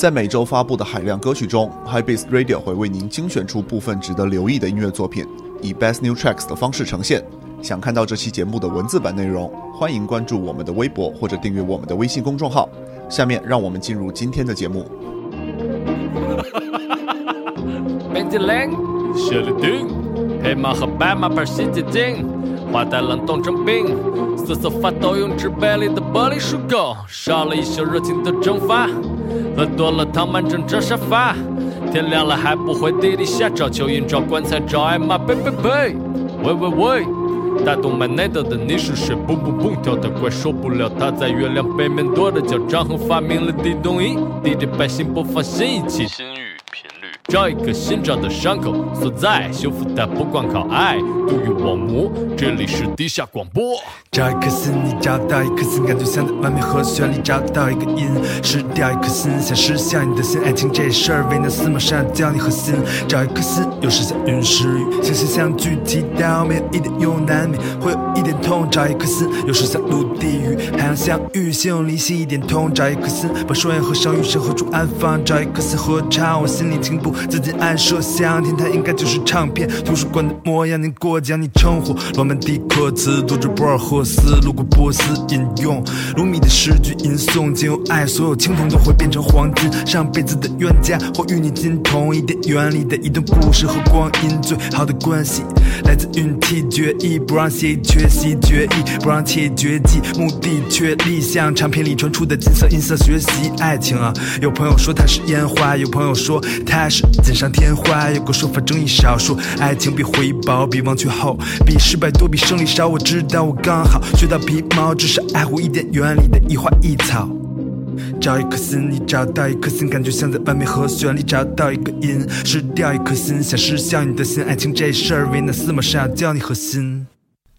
在每周发布的海量歌曲中，HiBeats Radio 会为您精选出部分值得留意的音乐作品，以 Best New Tracks 的方式呈现。想看到这期节目的文字版内容，欢迎关注我们的微博或者订阅我们的微信公众号。下面让我们进入今天的节目。冰激凌、雪梨丁、黑马和白马牌洗洁精，花带冷冻成冰，瑟瑟发抖用纸杯里的玻璃漱口，少了一宿热情的蒸发，喝多了躺满整张沙发，天亮了还不回地底下找蚯蚓找棺材找艾玛，呸呸呸！喂喂喂！大动脉内斗的你是谁？蹦蹦蹦跳的快受不了，他在月亮背面跺着脚，张衡发明了地动仪，地给百姓播放新一期。找一个新找的伤口所在，修复它不光靠爱。杜云网膜，这里是地下广播。找一颗心，你找到一颗心，感觉像在完美和弦里找到一个音。失掉一颗心，想失效你的心。爱情这事儿，为难司马上教你核心。找一颗心，有时像云时雨，星星相聚提到，没有一点用难免会有一点痛。找一颗心，有时像陆地与海洋相遇，心有灵犀一点通。找一颗心，把双眼合上，余生何处安放？找一颗心，合唱我心里情不。自己暗设想，天台应该就是唱片图书馆的模样。你过奖，你称呼罗曼蒂克词，读着博尔赫斯，路过波斯，引用鲁米的诗句吟诵，仅有爱，所有青铜都会变成黄金。上辈子的冤家，或与你金同一点原理的一段故事和光阴，最好的关系来自运气决议，不让协议缺席决议，不让切绝技，目的确立，像唱片里传出的金色音色，学习爱情啊。有朋友说它是烟花，有朋友说它是。锦上添花，有个说法争议少数，爱情比回报，比忘却后，比失败多，比胜利少。我知道我刚好学到皮毛，至少爱护一点园里的一花一草。找一颗心，你找到一颗心，感觉像在完美和弦里找到一个音。失掉一颗心，想失效你的心。爱情这事儿，为难司马上教你核心。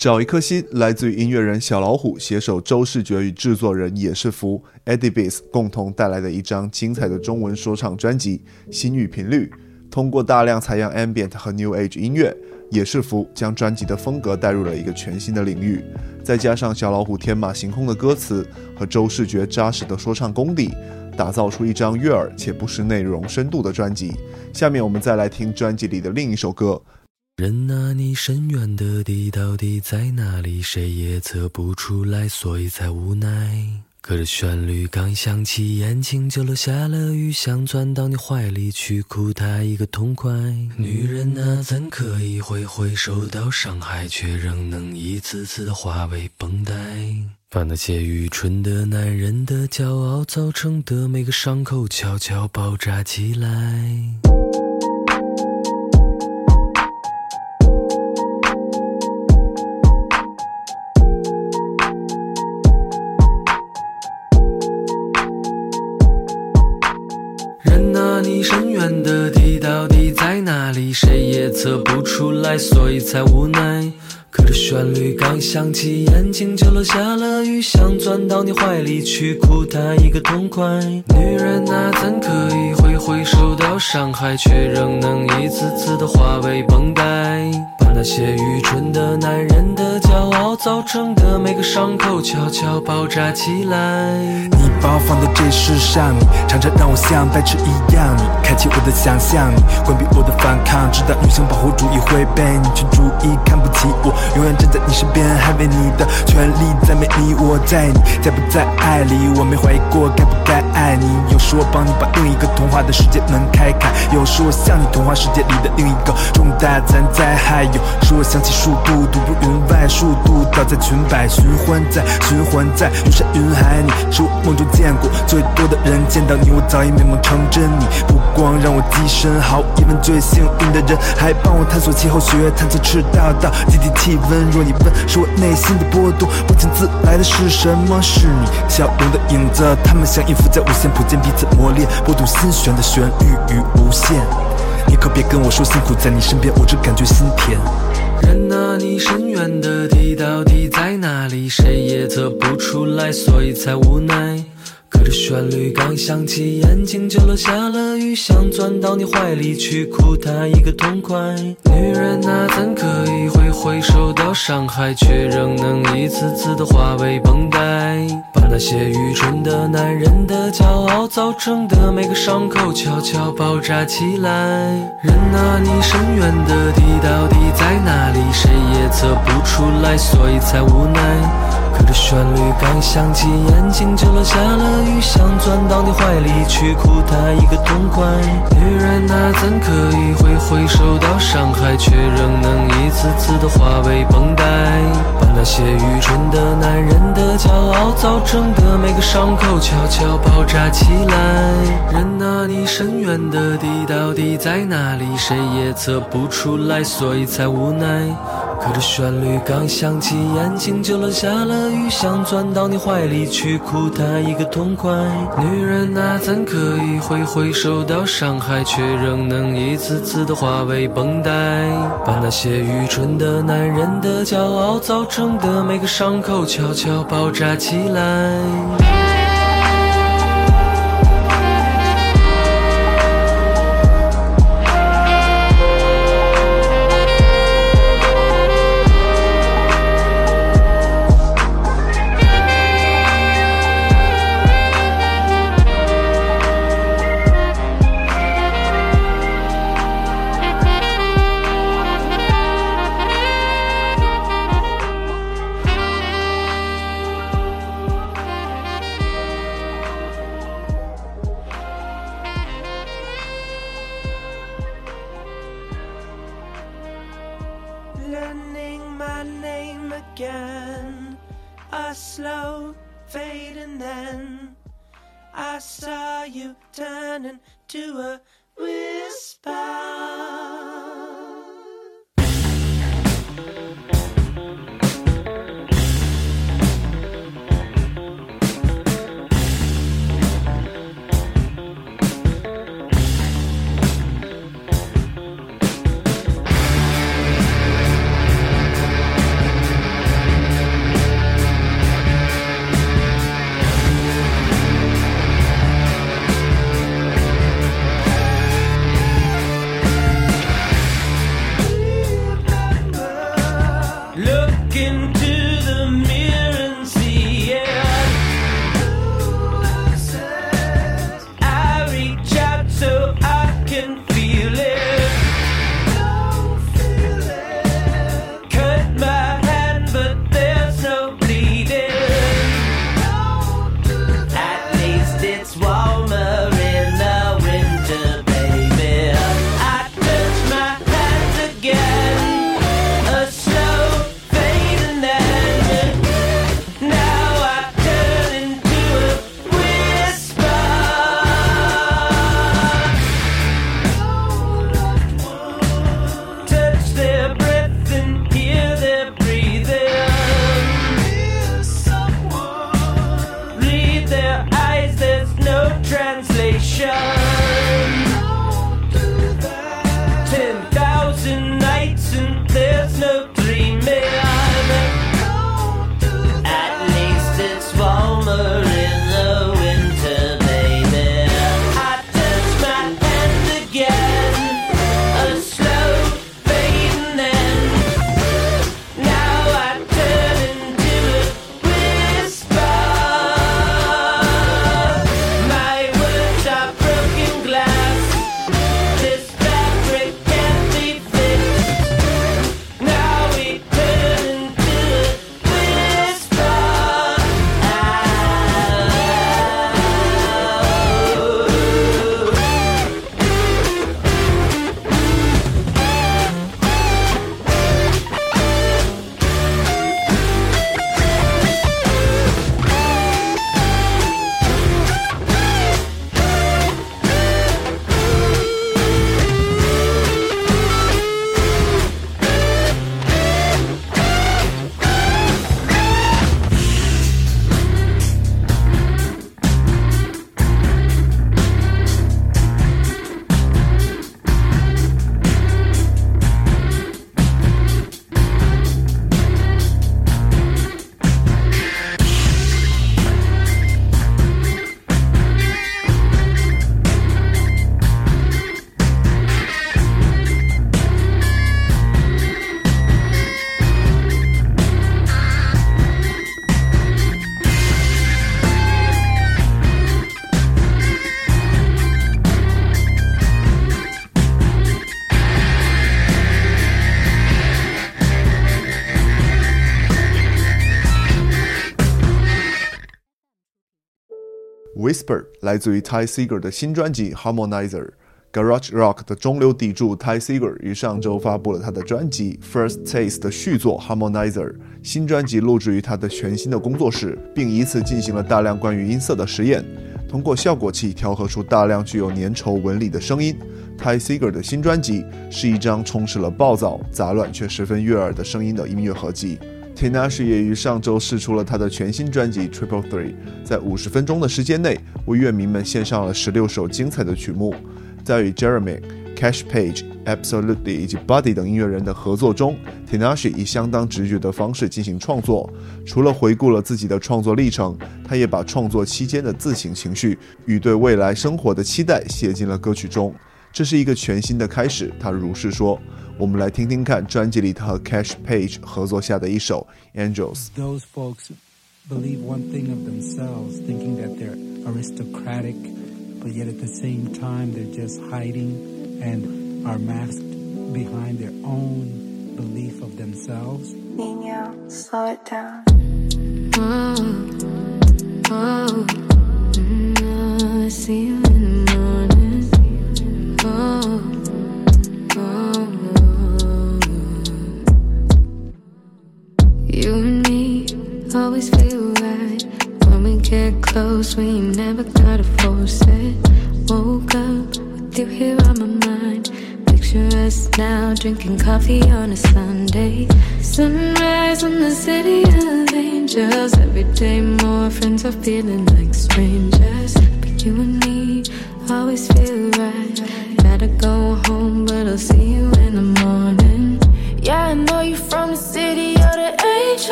找一颗心，来自于音乐人小老虎携手周世觉与制作人野世福 Eddie Bass 共同带来的一张精彩的中文说唱专辑《心语频率》。通过大量采样 Ambient 和 New Age 音乐，野世福将专辑的风格带入了一个全新的领域。再加上小老虎天马行空的歌词和周世觉扎实的说唱功底，打造出一张悦耳且不失内容深度的专辑。下面我们再来听专辑里的另一首歌。人啊，你深渊的底到底在哪里？谁也测不出来，所以才无奈。可是旋律刚响起，眼睛就落下了雨，想钻到你怀里去哭它一个痛快。女人啊，怎可以挥挥受到伤害，却仍能一次次的化为绷带？把那些愚蠢的男人的骄傲造成的每个伤口悄悄包扎起来。人啊你深渊的底到底在哪里？谁也测不出来，所以才无奈。可这旋律刚响起，眼睛就落下了雨，想钻到你怀里去哭他一个痛快。女人啊，怎可以会受到伤害，却仍能一次次的化为绷带？把那些愚蠢的男人的骄傲造成的每个伤口悄悄包扎起来。你把我放在这世上，你常常让我像白痴一样，你开启我的想象，你关闭我的反抗，直到女性保护主义会被女权主义看不起我。永远站在你身边，捍卫你的权利，在没你，我在你，在不在爱里，我没怀疑过该不该爱你。有时我帮你把另一个童话的世界门开开，有时我像你童话世界里的另一个重大灾灾，还有时我想起树度，独步云外，树度倒在裙摆，循环在循环在云山云海。你是我梦中见过最多的人，见到你我早已美梦成真。你不光让我跻身，毫无疑问最幸运的人，还帮我探索气候学，探测赤道到极地气。温若你问，是我内心的波动，不请自来的是什么？是你笑容的影子，他们像音符在无限谱间彼此磨练，拨动心弦的旋律与无限。你可别跟我说辛苦，在你身边我只感觉心甜。人啊，你深渊的底到底在哪里？谁也测不出来，所以才无奈。可这旋律刚响起，眼睛就落下了雨，想钻到你怀里去哭他一个痛快。女人啊，怎可以挥挥手到伤害，却仍能一次次的化为绷带，把那些愚蠢的男人的骄傲造成的每个伤口悄悄包扎起来。人啊，你深渊的底到底在哪里？谁也测不出来，所以才无奈。这旋律刚响起，眼睛就落下了雨，想钻到你怀里去哭他一个痛快。女人啊，怎可以挥挥手到伤害，却仍能一次次的化为绷带，把那些愚蠢的男人的骄傲造成的每个伤口悄悄爆炸起来。人啊，你深渊的底到底在哪里？谁也测不出来，所以才无奈。可这旋律刚响起，眼睛就落下了雨，想钻到你怀里去哭他一个痛快。女人啊，怎可以挥挥手到伤害，却仍能一次次的化为绷带，把那些愚蠢的男人的骄傲造成的每个伤口悄悄包扎起来。Again. A slow fade, and then I saw you turning to a whisper. Whisper 来自于 Ty Seeger 的新专辑 Harmonizer。Garage Rock 的中流砥柱 Ty Seeger 于上周发布了他的专辑 First Taste 的续作 Harmonizer。新专辑录制于他的全新的工作室，并以此进行了大量关于音色的实验，通过效果器调和出大量具有粘稠纹理的声音。Ty Seeger 的新专辑是一张充斥了暴躁、杂乱却十分悦耳的声音的音乐合集。Tinashe 也于上周试出了他的全新专辑 Triple Three，在五十分钟的时间内为乐迷们献上了十六首精彩的曲目。在与 Jeremy、Cash Page、Absolutely 以及 Buddy 等音乐人的合作中，Tinashe 以相当直觉的方式进行创作。除了回顾了自己的创作历程，他也把创作期间的自省情绪与对未来生活的期待写进了歌曲中。这是一个全新的开始，他如是说。我们来听听看专辑里他和 Cash Page 合作下的一首《Angels》。 Those folks believe one thing of themselves, thinking that they're aristocratic, but yet at the same time they're just hiding and are masked behind their own belief of themselves. Nino, slow it down. Oh,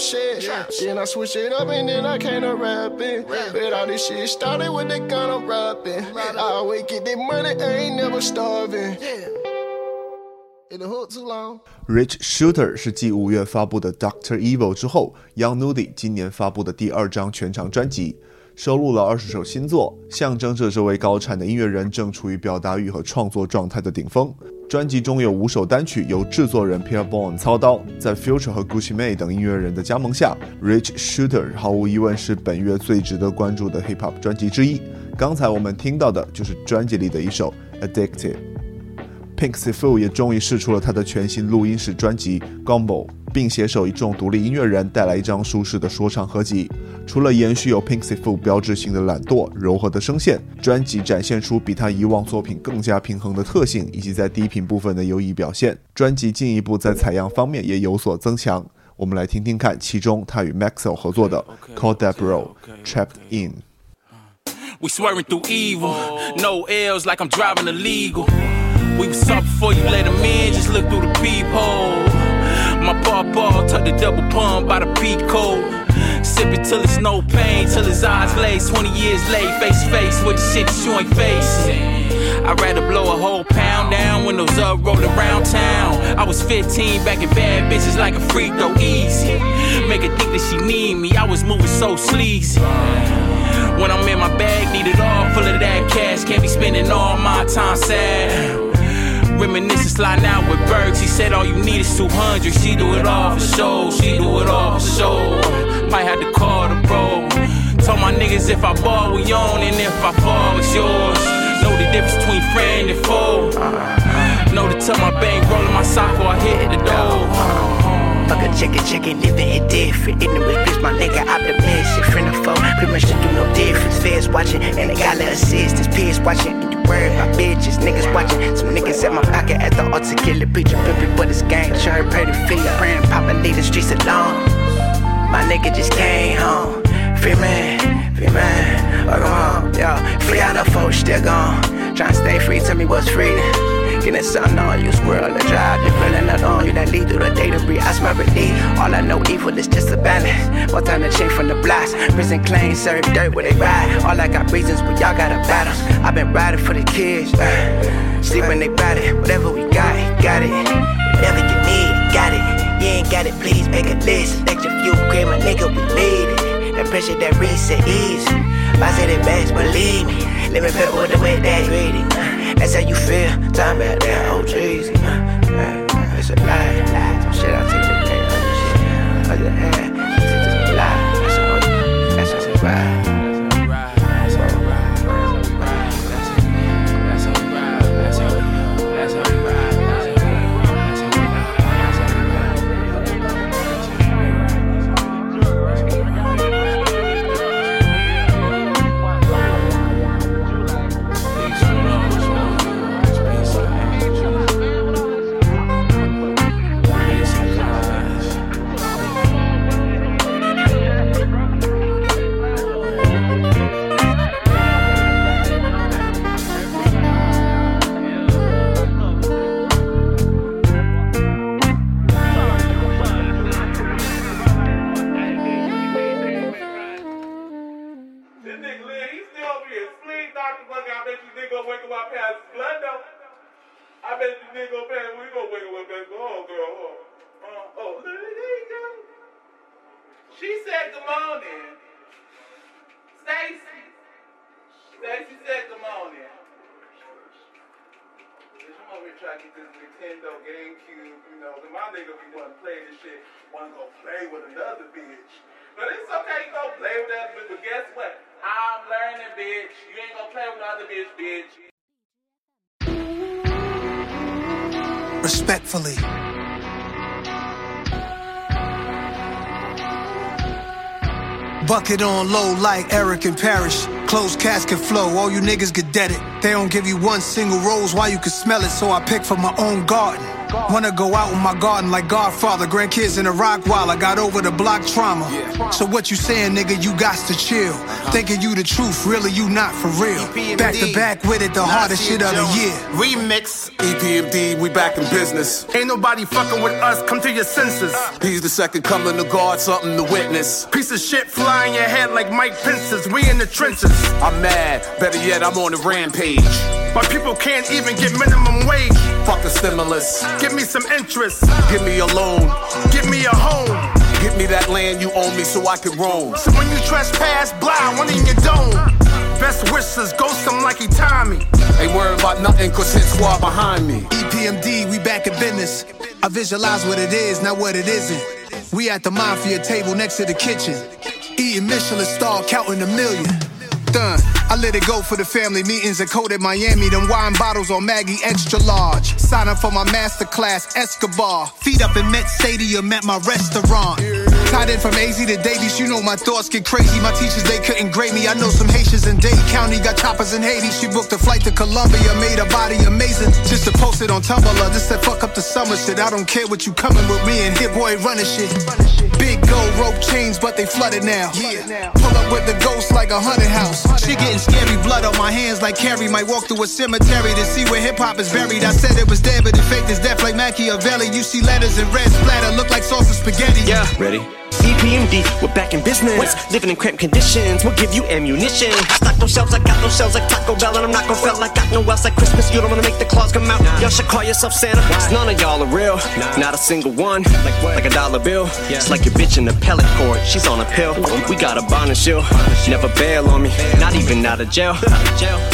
Shit. Then I switch it up and then I came to rapping. But all this shit started with the gun I'm rapping. I always get the money, I ain't never starving. Rich Shooter 是继五月发布的 Doctor Evil 之后，Young Nudy 今年发布的第二张全长专辑，收录了二十首新作，象征着这位高产的音乐人正处于表达欲和创作状态的顶峰。专辑中有五首单曲由制作人 Pierre Bourne 操刀，在 Future 和 Gucci Mane 等音乐人的加盟下，Rich Shooter 毫无疑问是本月最值得关注的 Hip Hop 专辑之一。刚才我们听到的就是专辑里的一首 Addictive，PINK Sifu 也终于试出了他的全新录音室专辑《Gumbo》，并携手一众独立音乐人带来一张舒适的说唱合集。除了延续有 Pink Sifu 标志性的懒惰、柔和的声线，专辑展现出比他以往作品更加平衡的特性，以及在低频部分的优异表现。专辑进一步在采样方面也有所增强。我们来听听看其中他与 Maxwell 合作的《Call That Bro Trapped In》。We swerving through evil. No L's like I'm driving illegal. We was up before you let him in, just look through the peephole. My ball tuck the double pump by the peak code. Sip it till it's no pain, till his eyes lace. 20 years late, face to face with the shit you ain't facing. I'd rather blow a whole pound down, windows up, roll around town. I was 15, back in bad bitches like a freak, though easy. Make her think that she need me, I was moving so sleazy. When I'm in my bag, need it all full of that cash. Can't be spending all my time sad. Reminiscing, sliding out with birds. He said all you need is 200. She do it all for show. She do it all for show. Might have to call the bro. Told my niggas if I ball, we own, and if I fall, it's yours. Know the difference between friend and foe. Know to tell my bank rolling my sock before I hit the door. Fuck a chicken, chicken, living it different. The bitch, my nigga optimistic. Friend of foe, pretty much do no difference. Feds watching, and they got little assistance. Peers watching, worry about bitches. Niggas watching, some niggas at my pocket at the altar. Kill a preacher, pimpin', but it's gang. Sure, pray to feel Praying, papa, leave the streets alone. My nigga just came home. Free man, free man. Oh, come on, yo. Free out the folks, still gone. Tryna stay free, tell me what's freedom. Getting something on you, squirrel the drive, You're feeling on you. That lead through the day to breathe. I smell relief. All I know, evil is just a balance. One time to change from the blocks. Prison claims, serve dirt where they ride. All I got reasons, but y'all got a battle. i been riding for the kids. Uh, sleep when they ride it. Whatever we got, got it. Whatever you need, got it. You ain't got it, please make a list. Extra few cream, my nigga, we made it. That pressure, that reset easy. I said it best, believe me. Let me pepper with the way that greedy. That's how you feel. Time about that old oh, trees. It's a lie. Some shit I take the day. Other shit. Other Bucket on low like Eric and Parrish. Closed casket flow, all you niggas get deaded. They don't give you one single rose, why you can smell it, so I pick from my own garden. Wanna go out in my garden like Godfather, grandkids in a rock while I got over the block trauma. So what you saying, nigga, you got to chill. Uh-huh. Thinking you the truth, really you not for real. Back to back with it, the hardest shit of the year. Remix, EPMD, we back in business. Ain't nobody fucking with us, come to your senses. Uh. He's the second coming to God, something to witness. Piece of shit flying your head like Mike Pence's, we in the trenches. I'm mad, better yet, I'm on a rampage. My people can't even get minimum wage. Fuck a stimulus. Give me some interest. Give me a loan. Give me a home. Give me that land you own me so I can roam. So when you trespass, blind, one in your dome. Best wishes, ghost him like he Tommy. Ain't worried about nothing, cause hit squad behind me. EPMD, we back in business. I visualize what it is, not what it isn't. We at the mafia table next to the kitchen. Eating Michelin star, counting a million. Done. I let it go for the family meetings at Code Miami. Them wine bottles on Maggie extra large. Sign up for my masterclass, Escobar. Feet up in Met Stadium at my restaurant. Tied in from AZ to Davies, you know my thoughts get crazy. My teachers, they couldn't grade me. I know some Haitians in Dade County got choppers in Haiti. She booked a flight to Colombia, made her body amazing. Just to post it on Tumblr. This said fuck up the summer shit. I don't care what you coming with me and Hit Boy running shit. Big gold rope chains, but they flooded now. Yeah. Pull up with the ghost like a haunted house. She getting scary, blood on my hands like Carrie. Might walk through a cemetery to see where hip hop is buried. I said it was dead, but it faked is death like Machiavelli. You see letters in red splatter, look like sauce of spaghetti. Yeah, ready? EPMD, we're back in business. Living in cramped conditions, we'll give you ammunition. Stock those shelves, I got those shells like Taco Bell, and I'm not gonna fail. I got no else like Christmas. You don't wanna make the claws come out. Y'all should call yourself Santa. Cause none of y'all are real. Not a single one. Like a dollar bill. It's like your bitch in the pellet court. She's on a pill. We got a bond and shield. Never bail on me. Not even out of jail.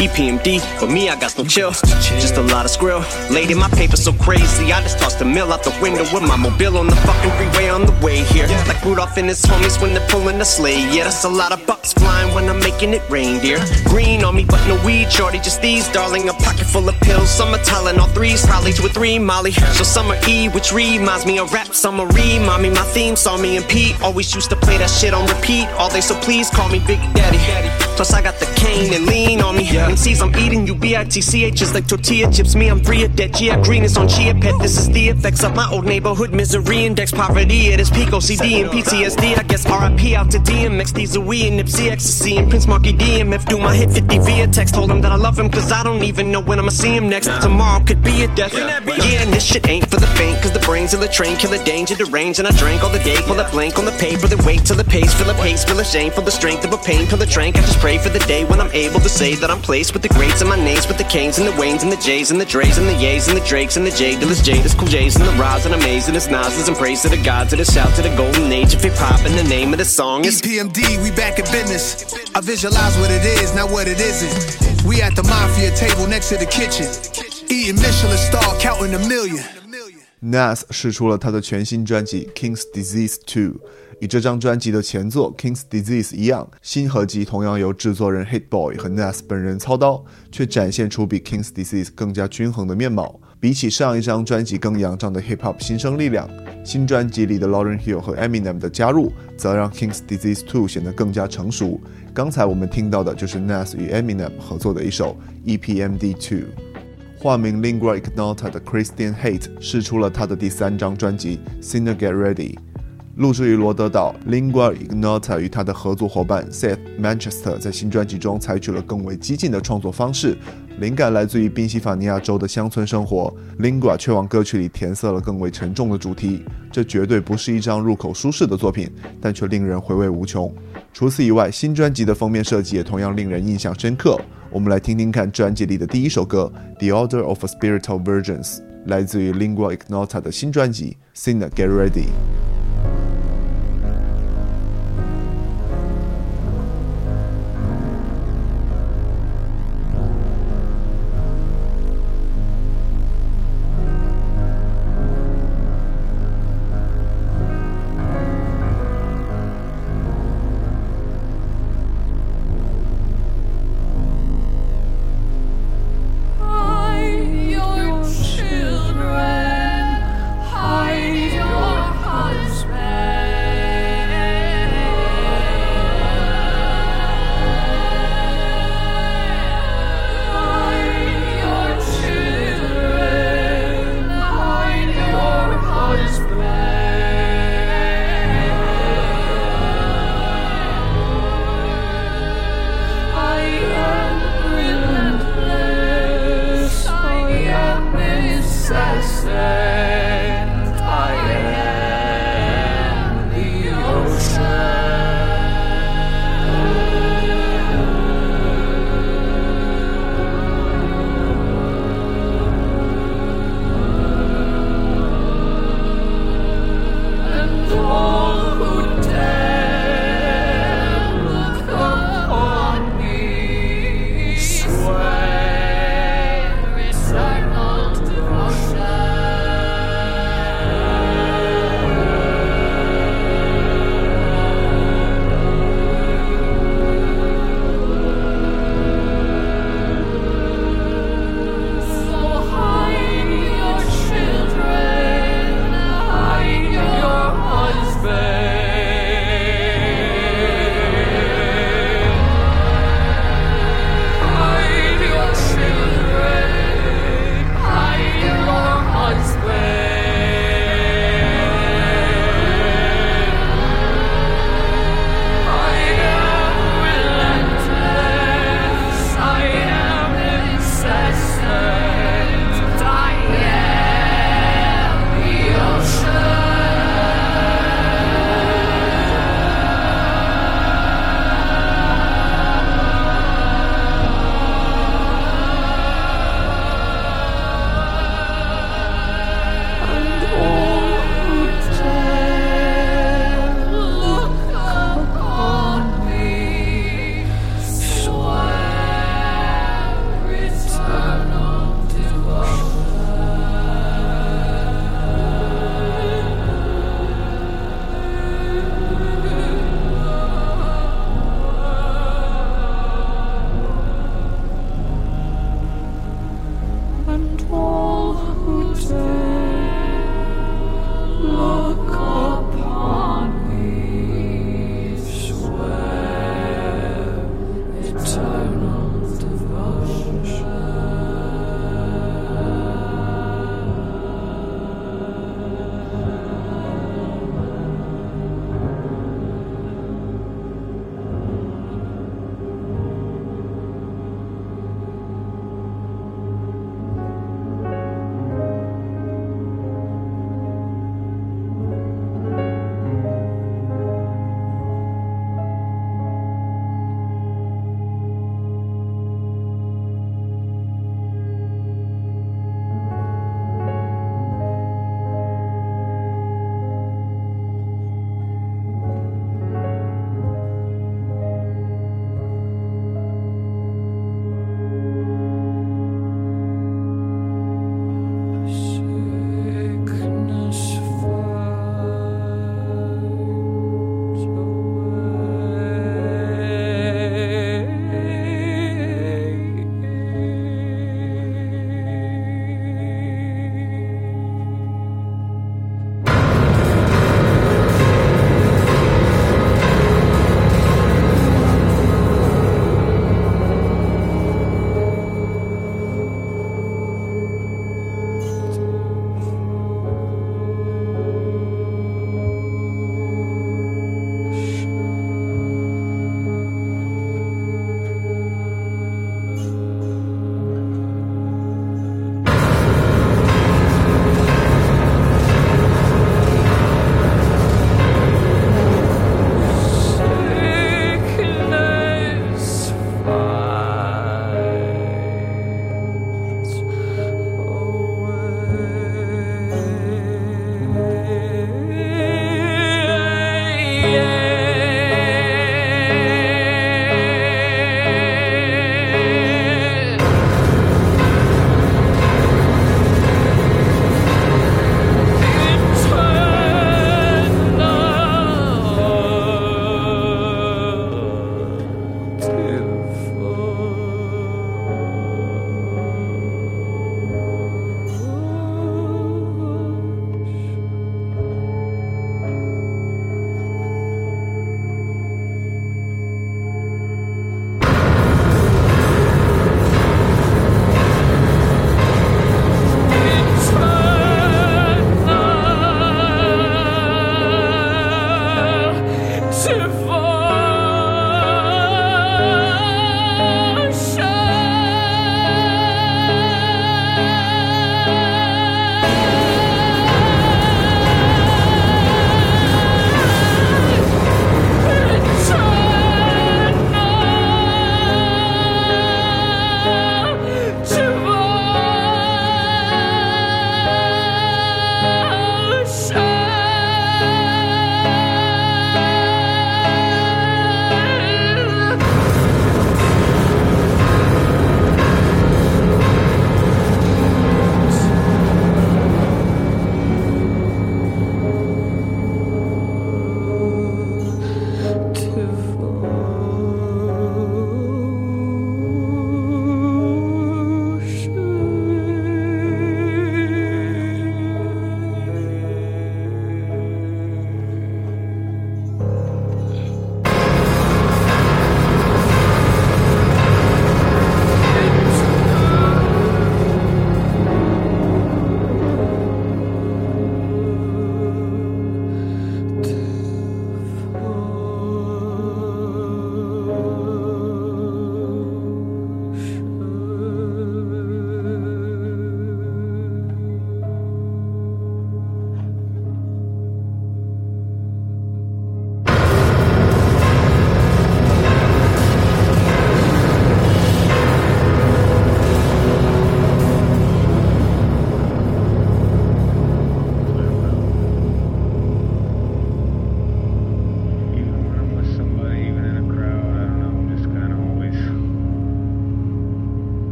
EPMD, but me, I got no chill. Just a lot of skrill. Lady, my paper so crazy. I just tossed the mill out the window with my mobile on the fucking freeway on the way here. Like Rudolph and his homies when they're pulling the sleigh. Yeah, that's a lot of bucks flying when I'm making it rain, dear. Green on me, but no weed, shorty, just these, darling. A pocket full of pills. Some are Tylenol threes, probably two or three Molly. So summer E, which reminds me of rap. Summer re, mommy, my theme saw me and Pete. Always used to play that shit on repeat all day, so please call me Big Daddy. Plus I got the cane and lean on me. And sees I'm eating you B-I-T-C-H is like tortilla chips. Me, I'm free of debt. Yeah, green is on chia pet. This is the effects of my old neighborhood misery index poverty. It is peak OCD and PTSD. I guess RIP out to DMX, these are we and Nipsey Ecstasy and Prince Marky DMF. Do my hit 50 via text. Told him that I love him cause I don't even know when I'ma see him next. Tomorrow could be a death. Yeah, and this shit ain't for the faint cause the brains of the train kill the danger, the range. And I drank all the day, pull that blank on the paper, then wait till the pace, fill a pace, feel a shame for the strength of a pain, till the trank. I just pray for the day when I'm able to say that I'm placed with the greats and my names with the Canes and the Waynes and the J's and the Dre's and the Ye's and the Drakes and the J Dillas, Jada's, Cool J's and the Roz and Amazing as Nas's and praise to the gods and the shout to the golden age of hip hop and the name of the song is EPMD, we back in business. I visualize what it is, not what it isn't. We at the mafia table next to the kitchen. Eating Michelin star, counting a million. Nas 试出了他的全新专辑《King's Disease 2》， 与这张专辑的前作《King's Disease》一样，新合集同样由制作人 Hit Boy 和 Nas 本人操刀，却展现出比《King's Disease》更加均衡的面貌。比起上一张专辑更仰仗的 Hip Hop 新生力量，新专辑里的 Lauren Hill 和 Eminem 的加入，则让《King's Disease 2》显得更加成熟。刚才我们听到的就是 Nas 与 Eminem 合作的一首《EPMD 2》。化名 Lingua Ignota 的 Christian Hate 试出了他的第三张专辑《Sinner Get Ready》，录制于罗德岛。Lingua Ignota 与他的合作伙伴 Seth Manchester 在新专辑中采取了更为激进的创作方式，灵感来自于宾夕法尼亚州的乡村生活。Lingua 却往歌曲里填色了更为沉重的主题。这绝对不是一张入口舒适的作品，但却令人回味无穷。除此以外，新专辑的封面设计也同样令人印象深刻。我们来听听看专辑里的第一首歌《The Order of Spiritual Virgins》，来自于 Lingua Ignota 的新专辑《Sinna Get Ready》。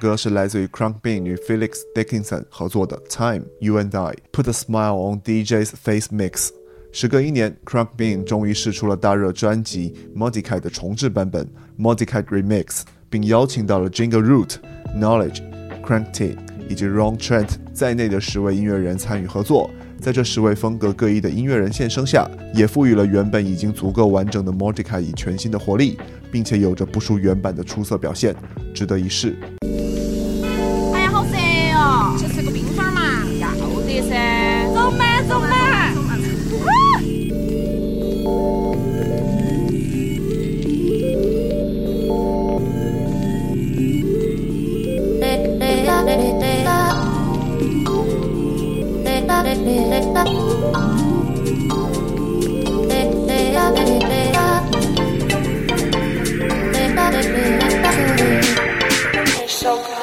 歌是来自于 Crunk Bean 与 Felix Dickinson 合作的《Time You and I Put a Smile on DJ's Face Mix》。时隔一年，Crunk Bean 终于试出了大热专辑《Modica》的重制版本《Modica Remix》，并邀请到了 Jingle Root、Knowledge、Crank T 以及 Ron Trent 在内的十位音乐人参与合作。在这十位风格各异的音乐人现声下，也赋予了原本已经足够完整的 Modified 以全新的活力，并且有着不输原版的出色表现，值得一试。chia sẻ Zumba Zumba So good.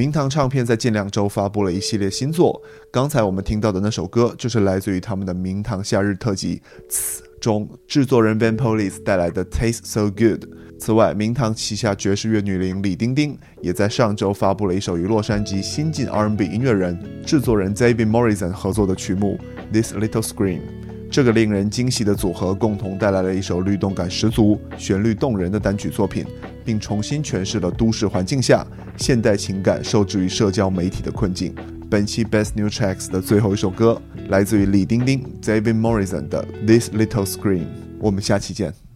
明堂唱片在近两周发布了一系列新作，刚才我们听到的那首歌就是来自于他们的明堂夏日特辑《此中制作人 Van Police 带来的《Taste So Good》。此外，明堂旗下爵士乐女伶李丁丁也在上周发布了一首与洛杉矶新晋 R&B 音乐人、制作人 David Morrison 合作的曲目《This Little Scream》。这个令人惊喜的组合共同带来了一首律动感十足、旋律动人的单曲作品，并重新诠释了都市环境下现代情感受制于社交媒体的困境。本期 Best New Tracks 的最后一首歌来自于李丁丁 David Morrison 的《This Little Scream》。我们下期见。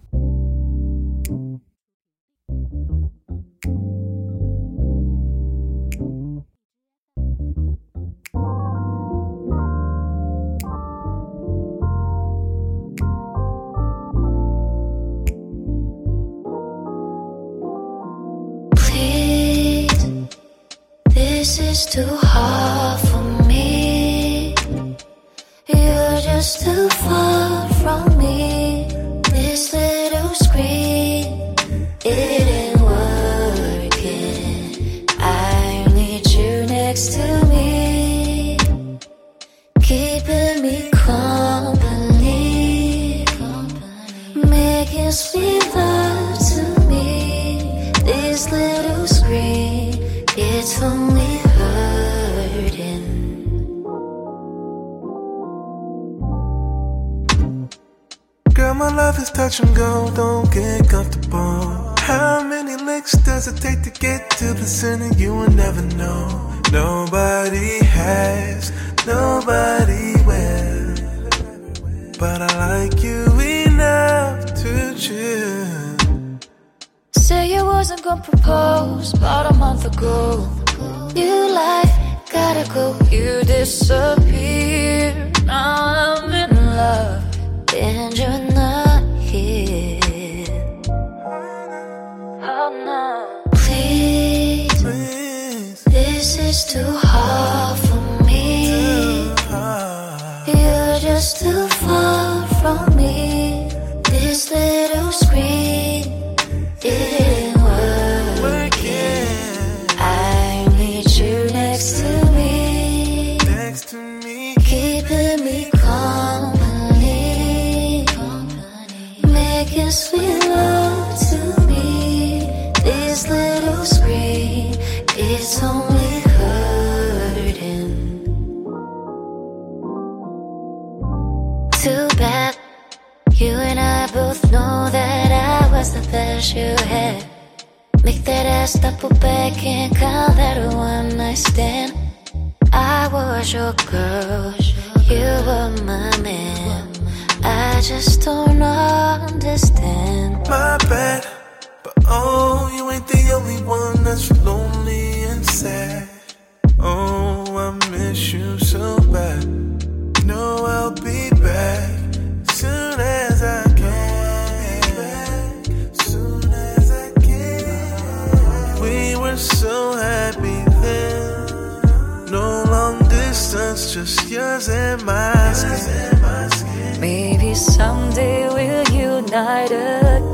Is too hard for me. You're just too far from me. This little screen, it ain't working. I need you next to me, keeping me company, making sweet love to me. This little screen, it's only love is touch and go, don't get comfortable. How many licks does it take to get to the center? You will never know. Nobody has, nobody will. But I like you enough to chill. Say you wasn't gonna propose about a month ago. You life gotta go, you disappear. Now I'm in love, and you're not here. Oh no, please, this is too hard for me. You're just too far from me. This little screen your girl, you were my man. Just don't understand. My bad, but oh, you ain't the only one that's lonely and sad. Oh, I miss you so bad. No, I'll be back soon as I can. Soon as I can. We were so happy then. No long distance, just yours and. Maybe someday we'll unite again.